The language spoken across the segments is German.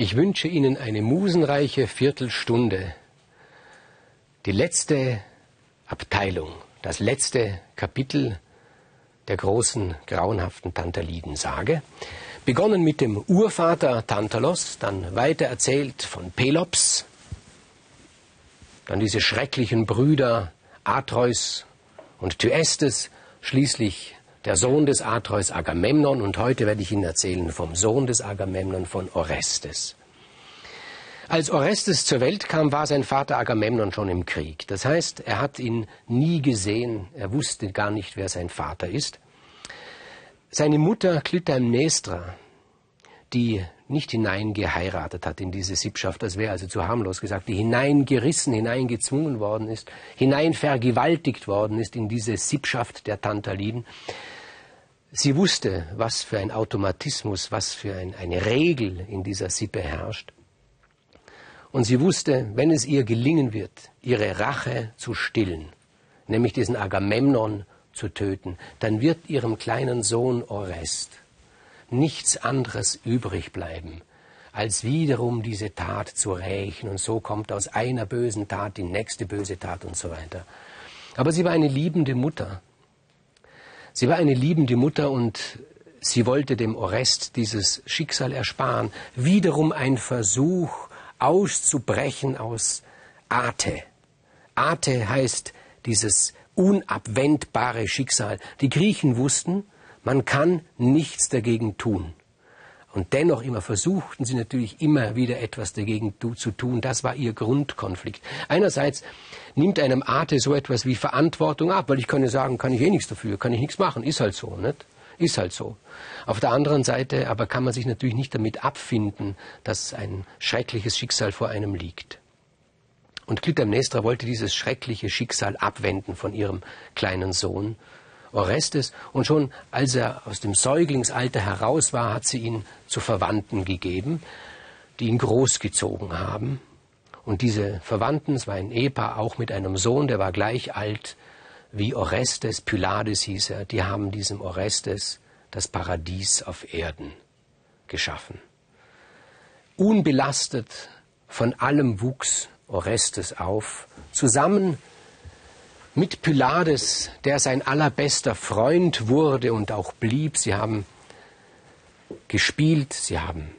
Ich wünsche Ihnen eine musenreiche Viertelstunde. Die letzte Abteilung, das letzte Kapitel der großen, grauenhaften Tantaliden-Sage. Begonnen mit dem Urvater Tantalos, dann weiter erzählt von Pelops, dann diese schrecklichen Brüder Atreus und Thyestes, schließlich der Sohn des Atreus Agamemnon und heute werde ich Ihnen erzählen vom Sohn des Agamemnon von Orestes. Als Orestes zur Welt kam, war sein Vater Agamemnon schon im Krieg. Das heißt, er hat ihn nie gesehen, er wusste gar nicht, wer sein Vater ist. Seine Mutter Clytemnestra, die nicht hineingeheiratet hat in diese Sippschaft, das wäre also zu harmlos gesagt, die hineingerissen, hineingezwungen worden ist, hineinvergewaltigt worden ist in diese Sippschaft der Tantaliden. Sie wusste, was für ein Automatismus, was für ein, eine Regel in dieser Sippe herrscht. Und sie wusste, wenn es ihr gelingen wird, ihre Rache zu stillen, nämlich diesen Agamemnon zu töten, dann wird ihrem kleinen Sohn Orest nichts anderes übrig bleiben, als wiederum diese Tat zu rächen. Und so kommt aus einer bösen Tat die nächste böse Tat und so weiter. Aber sie war eine liebende Mutter. Sie war eine liebende Mutter und sie wollte dem Orest dieses Schicksal ersparen. Wiederum ein Versuch, auszubrechen aus Ate. Ate heißt dieses unabwendbare Schicksal. Die Griechen wussten, man kann nichts dagegen tun. Und dennoch immer versuchten sie natürlich immer wieder etwas dagegen zu tun. Das war ihr Grundkonflikt. Einerseits nimmt einem Ate so etwas wie Verantwortung ab, weil ich kann ja sagen, kann ich eh nichts dafür, kann ich nichts machen, ist halt so, nicht? Ist halt so. Auf der anderen Seite aber kann man sich natürlich nicht damit abfinden, dass ein schreckliches Schicksal vor einem liegt. Und Clytemnestra wollte dieses schreckliche Schicksal abwenden von ihrem kleinen Sohn Orestes und schon als er aus dem Säuglingsalter heraus war, hat sie ihn zu Verwandten gegeben, die ihn großgezogen haben. Und diese Verwandten, es war ein Ehepaar, auch mit einem Sohn, der war gleich alt wie Orestes, Pylades hieß er, die haben diesem Orestes das Paradies auf Erden geschaffen. Unbelastet von allem wuchs Orestes auf, zusammen mit Pylades, der sein allerbester Freund wurde und auch blieb. Sie haben gespielt, sie haben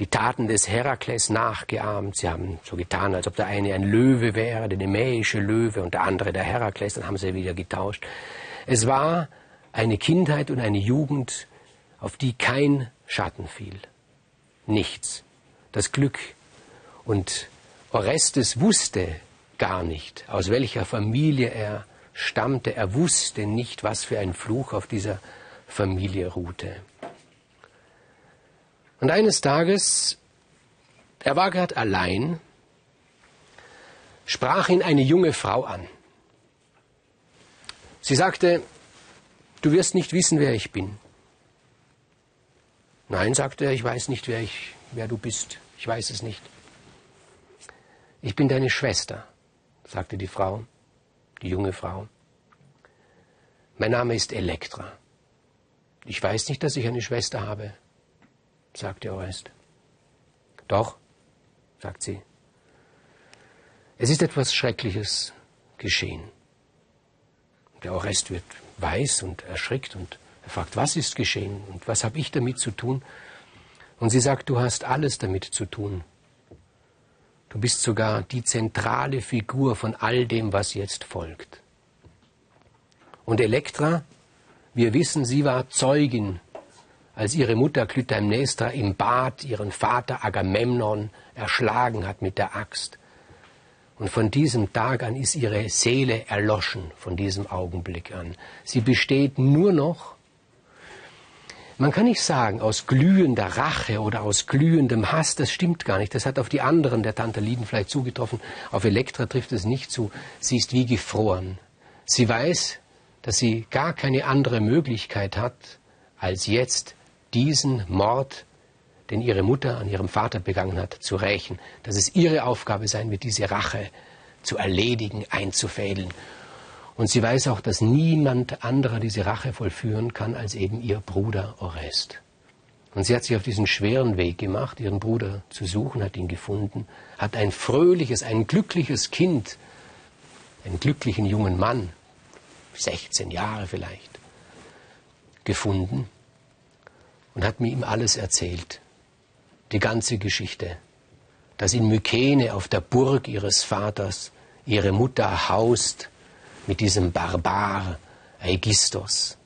die Taten des Herakles nachgeahmt. Sie haben so getan, als ob der eine ein Löwe wäre, der nemäische Löwe, und der andere der Herakles. Dann haben sie wieder getauscht. Es war eine Kindheit und eine Jugend, auf die kein Schatten fiel. Nichts. Das Glück. Und Orestes wusste, gar nicht, aus welcher Familie er stammte. Er wusste nicht, was für ein Fluch auf dieser Familie ruhte. Und eines Tages, er war gerade allein, sprach ihn eine junge Frau an. Sie sagte, du wirst nicht wissen, wer ich bin. Nein, sagte er, ich weiß nicht, wer, ich, wer du bist. Ich weiß es nicht. Ich bin deine Schwester sagte die Frau, die junge Frau. Mein Name ist Elektra. Ich weiß nicht, dass ich eine Schwester habe, sagte Orest. Doch, sagt sie. Es ist etwas Schreckliches geschehen. Der Orest wird weiß und erschrickt und er fragt, was ist geschehen und was habe ich damit zu tun? Und sie sagt, du hast alles damit zu tun. Du bist sogar die zentrale Figur von all dem, was jetzt folgt. Und Elektra, wir wissen, sie war Zeugin, als ihre Mutter Clytemnestra im Bad ihren Vater Agamemnon erschlagen hat mit der Axt. Und von diesem Tag an ist ihre Seele erloschen, von diesem Augenblick an. Sie besteht nur noch man kann nicht sagen, aus glühender Rache oder aus glühendem Hass, das stimmt gar nicht. Das hat auf die anderen der Tantaliden vielleicht zugetroffen. Auf Elektra trifft es nicht zu. Sie ist wie gefroren. Sie weiß, dass sie gar keine andere Möglichkeit hat, als jetzt diesen Mord, den ihre Mutter an ihrem Vater begangen hat, zu rächen. Dass es ihre Aufgabe sein wird, diese Rache zu erledigen, einzufädeln. Und sie weiß auch, dass niemand anderer diese Rache vollführen kann als eben ihr Bruder Orest. Und sie hat sich auf diesen schweren Weg gemacht, ihren Bruder zu suchen, hat ihn gefunden, hat ein fröhliches, ein glückliches Kind, einen glücklichen jungen Mann, 16 Jahre vielleicht, gefunden und hat mir ihm alles erzählt, die ganze Geschichte, dass in Mykene auf der Burg ihres Vaters ihre Mutter haust mit diesem Barbar Aegistos,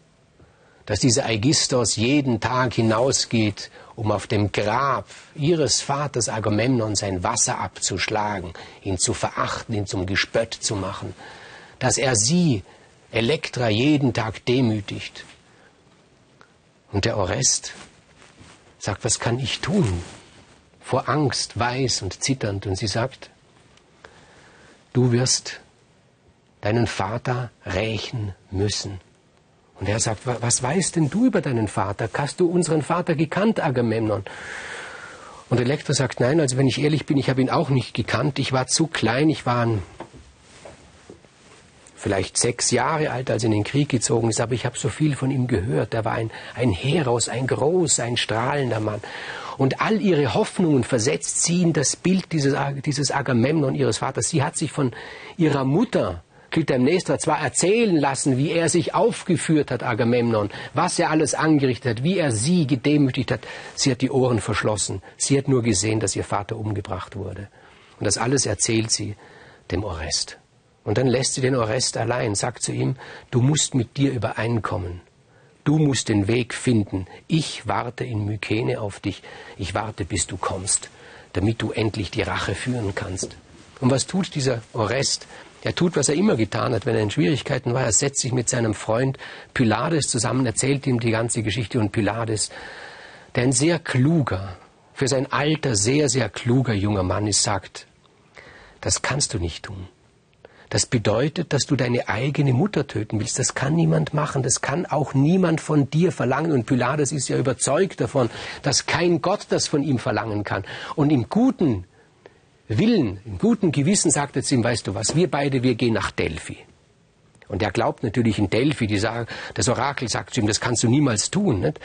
dass dieser Aegistos jeden Tag hinausgeht, um auf dem Grab ihres Vaters Agamemnon sein Wasser abzuschlagen, ihn zu verachten, ihn zum Gespött zu machen, dass er sie, Elektra, jeden Tag demütigt. Und der Orest sagt, was kann ich tun? Vor Angst, weiß und zitternd. Und sie sagt, du wirst deinen Vater rächen müssen. Und er sagt, was weißt denn du über deinen Vater? Hast du unseren Vater gekannt, Agamemnon? Und Elektra sagt, nein, also wenn ich ehrlich bin, ich habe ihn auch nicht gekannt. Ich war zu klein, ich war vielleicht sechs Jahre alt, als er in den Krieg gezogen ist, aber ich habe so viel von ihm gehört. Er war ein, ein Heros, ein großer, ein strahlender Mann. Und all ihre Hoffnungen versetzt sie in das Bild dieses, dieses Agamemnon, ihres Vaters. Sie hat sich von ihrer Mutter Clytemnestra zwar erzählen lassen, wie er sich aufgeführt hat, Agamemnon, was er alles angerichtet hat, wie er sie gedemütigt hat. Sie hat die Ohren verschlossen. Sie hat nur gesehen, dass ihr Vater umgebracht wurde. Und das alles erzählt sie dem Orest. Und dann lässt sie den Orest allein, sagt zu ihm, du musst mit dir übereinkommen. Du musst den Weg finden. Ich warte in Mykene auf dich. Ich warte, bis du kommst, damit du endlich die Rache führen kannst. Und was tut dieser Orest? Er tut, was er immer getan hat, wenn er in Schwierigkeiten war. Er setzt sich mit seinem Freund Pylades zusammen, erzählt ihm die ganze Geschichte und Pylades, der ein sehr kluger, für sein Alter sehr, sehr kluger junger Mann ist, sagt, das kannst du nicht tun. Das bedeutet, dass du deine eigene Mutter töten willst. Das kann niemand machen. Das kann auch niemand von dir verlangen. Und Pylades ist ja überzeugt davon, dass kein Gott das von ihm verlangen kann. Und im guten Willen, im guten Gewissen sagt er zu ihm, weißt du was, wir beide, wir gehen nach Delphi. Und er glaubt natürlich in Delphi, die sagen, das Orakel sagt zu ihm, das kannst du niemals tun. Nicht?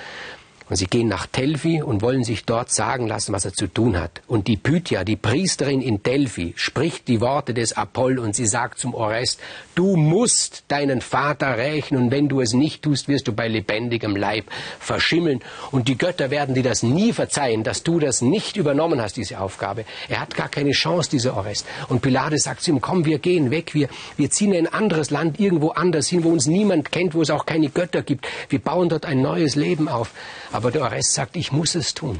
Und sie gehen nach Delphi und wollen sich dort sagen lassen, was er zu tun hat. Und die Pythia, die Priesterin in Delphi, spricht die Worte des Apoll und sie sagt zum Orest, du musst deinen Vater rächen und wenn du es nicht tust, wirst du bei lebendigem Leib verschimmeln. Und die Götter werden dir das nie verzeihen, dass du das nicht übernommen hast, diese Aufgabe. Er hat gar keine Chance, dieser Orest. Und Pilates sagt zu ihm, komm, wir gehen weg, wir, wir ziehen in ein anderes Land, irgendwo anders hin, wo uns niemand kennt, wo es auch keine Götter gibt. Wir bauen dort ein neues Leben auf. Aber der Orest sagt, ich muss es tun.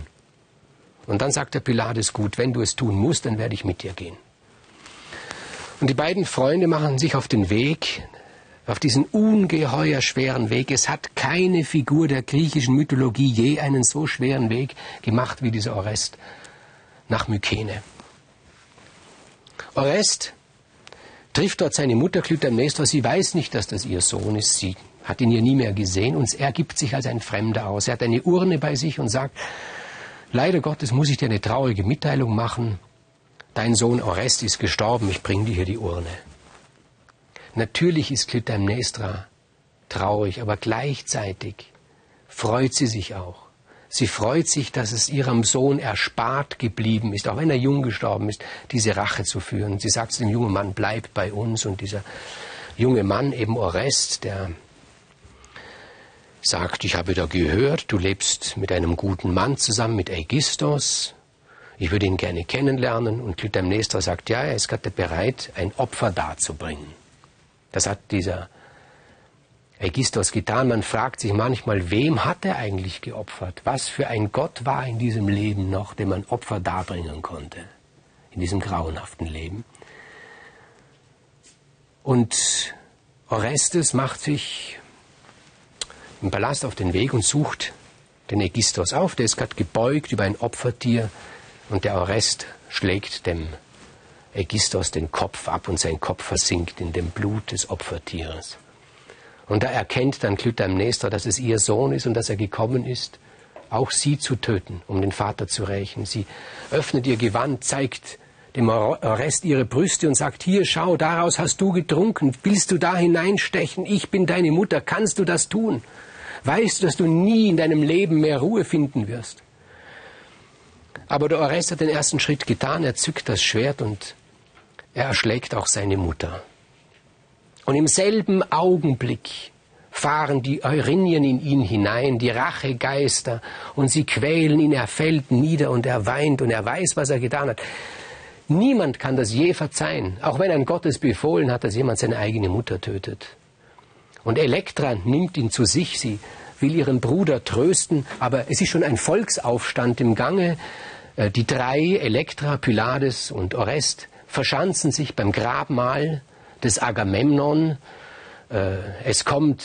Und dann sagt der Pilates, gut, wenn du es tun musst, dann werde ich mit dir gehen. Und die beiden Freunde machen sich auf den Weg, auf diesen ungeheuer schweren Weg. Es hat keine Figur der griechischen Mythologie je einen so schweren Weg gemacht wie dieser Orest nach Mykene. Orest trifft dort seine Mutter Clytemnestra. Sie weiß nicht, dass das ihr Sohn ist. Sie hat ihn ja nie mehr gesehen und er gibt sich als ein Fremder aus. Er hat eine Urne bei sich und sagt, leider Gottes muss ich dir eine traurige Mitteilung machen. Dein Sohn Orest ist gestorben, ich bringe dir hier die Urne. Natürlich ist Clytemnestra traurig, aber gleichzeitig freut sie sich auch. Sie freut sich, dass es ihrem Sohn erspart geblieben ist, auch wenn er jung gestorben ist, diese Rache zu führen. Sie sagt zu dem jungen Mann, bleib bei uns. Und dieser junge Mann, eben Orest, der sagt, ich habe da gehört, du lebst mit einem guten Mann zusammen, mit Aegistos. Ich würde ihn gerne kennenlernen. Und Clytemnestra sagt, ja, er ist gerade bereit, ein Opfer darzubringen. Das hat dieser Aegistos getan. Man fragt sich manchmal, wem hat er eigentlich geopfert? Was für ein Gott war in diesem Leben noch, dem man Opfer darbringen konnte? In diesem grauenhaften Leben. Und Orestes macht sich im Palast auf den Weg und sucht den Ägistos auf. Der ist gerade gebeugt über ein Opfertier und der Orest schlägt dem Ägistos den Kopf ab und sein Kopf versinkt in dem Blut des Opfertieres. Und da erkennt dann Clytemnestra, dass es ihr Sohn ist und dass er gekommen ist, auch sie zu töten, um den Vater zu rächen. Sie öffnet ihr Gewand, zeigt dem Orest ihre Brüste und sagt, hier, schau, daraus hast du getrunken, willst du da hineinstechen, ich bin deine Mutter, kannst du das tun? Weißt du, dass du nie in deinem Leben mehr Ruhe finden wirst? Aber der Orest hat den ersten Schritt getan, er zückt das Schwert und er erschlägt auch seine Mutter. Und im selben Augenblick fahren die Eurinien in ihn hinein, die Rachegeister, und sie quälen ihn, er fällt nieder und er weint und er weiß, was er getan hat. Niemand kann das je verzeihen, auch wenn ein Gottes befohlen hat, dass jemand seine eigene Mutter tötet. Und Elektra nimmt ihn zu sich, sie will ihren Bruder trösten, aber es ist schon ein Volksaufstand im Gange. Äh, die drei, Elektra, Pylades und Orest, verschanzen sich beim Grabmal des Agamemnon. Äh, es kommt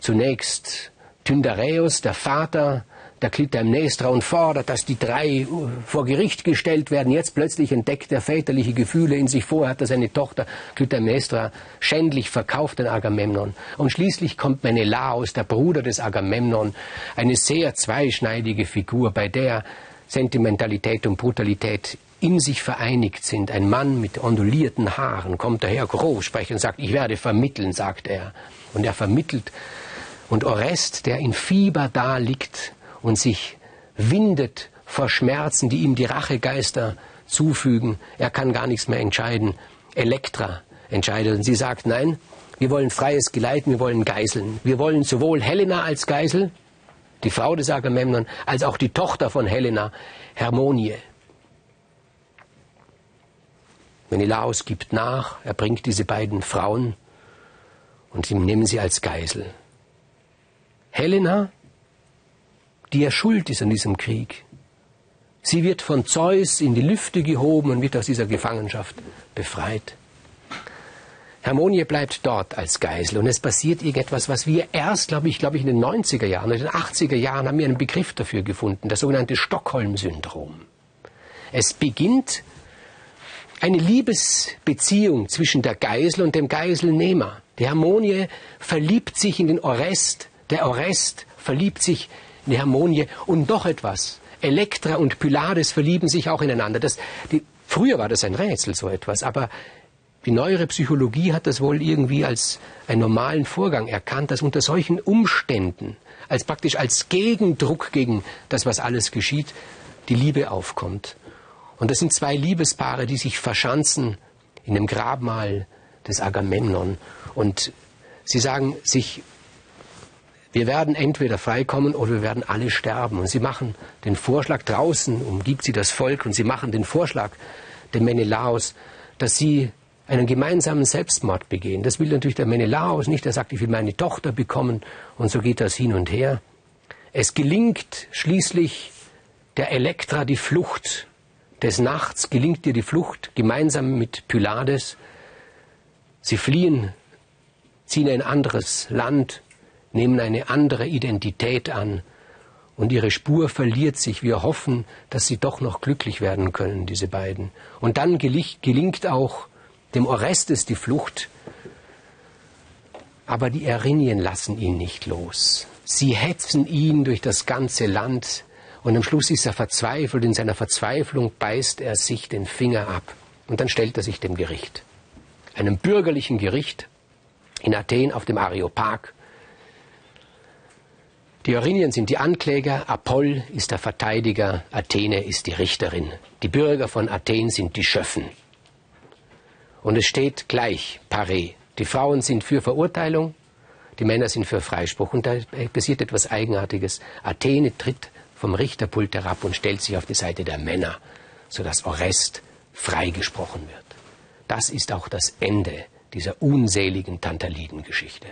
zunächst Tyndareus, der Vater der Clytemnestra und fordert, dass die drei vor Gericht gestellt werden. Jetzt plötzlich entdeckt er väterliche Gefühle in sich. Vorher hat er seine Tochter Clytemnestra schändlich verkauft an Agamemnon. Und schließlich kommt Menelaos, der Bruder des Agamemnon, eine sehr zweischneidige Figur, bei der Sentimentalität und Brutalität in sich vereinigt sind. Ein Mann mit ondulierten Haaren kommt daher groß sprechen und sagt, ich werde vermitteln, sagt er. Und er vermittelt. Und Orest, der in Fieber da liegt und sich windet vor Schmerzen, die ihm die Rachegeister zufügen, er kann gar nichts mehr entscheiden. Elektra entscheidet. Und sie sagt, nein, wir wollen freies Geleiten, wir wollen Geiseln. Wir wollen sowohl Helena als Geisel, die Frau des Agamemnon, als auch die Tochter von Helena, Hermonie. Menelaos gibt nach, er bringt diese beiden Frauen und sie nehmen sie als Geisel. Helena, die ja schuld ist an diesem Krieg, sie wird von Zeus in die Lüfte gehoben und wird aus dieser Gefangenschaft befreit. Hermonie bleibt dort als Geisel und es passiert irgendetwas, was wir erst, glaube ich, glaube ich, in den 90er Jahren oder in den 80er Jahren haben wir einen Begriff dafür gefunden, das sogenannte Stockholm-Syndrom. Es beginnt eine Liebesbeziehung zwischen der Geisel und dem Geiselnehmer. Die Harmonie verliebt sich in den Orest, der Orest verliebt sich in die Harmonie und noch etwas. Elektra und Pylades verlieben sich auch ineinander. Das, die, früher war das ein Rätsel, so etwas, aber die neuere Psychologie hat das wohl irgendwie als einen normalen Vorgang erkannt, dass unter solchen Umständen, als praktisch als Gegendruck gegen das, was alles geschieht, die Liebe aufkommt. Und das sind zwei Liebespaare, die sich verschanzen in dem Grabmal des Agamemnon. Und sie sagen sich, wir werden entweder freikommen oder wir werden alle sterben. Und sie machen den Vorschlag, draußen umgibt sie das Volk und sie machen den Vorschlag dem Menelaos, dass sie einen gemeinsamen Selbstmord begehen. Das will natürlich der Menelaos nicht. Er sagt, ich will meine Tochter bekommen und so geht das hin und her. Es gelingt schließlich der Elektra die Flucht. Des Nachts gelingt ihr die Flucht gemeinsam mit Pylades. Sie fliehen, ziehen ein anderes Land, nehmen eine andere Identität an und ihre Spur verliert sich. Wir hoffen, dass sie doch noch glücklich werden können, diese beiden. Und dann gelingt auch dem Orestes die Flucht. Aber die Erinien lassen ihn nicht los. Sie hetzen ihn durch das ganze Land und am Schluss ist er verzweifelt. In seiner Verzweiflung beißt er sich den Finger ab und dann stellt er sich dem Gericht. Einem bürgerlichen Gericht in Athen auf dem Areopag. Die Erinien sind die Ankläger, Apoll ist der Verteidiger, Athene ist die Richterin. Die Bürger von Athen sind die Schöffen. Und es steht gleich, paré. Die Frauen sind für Verurteilung, die Männer sind für Freispruch. Und da passiert etwas Eigenartiges. Athene tritt vom Richterpult herab und stellt sich auf die Seite der Männer, sodass Orest freigesprochen wird. Das ist auch das Ende dieser unseligen Tantaliden-Geschichte.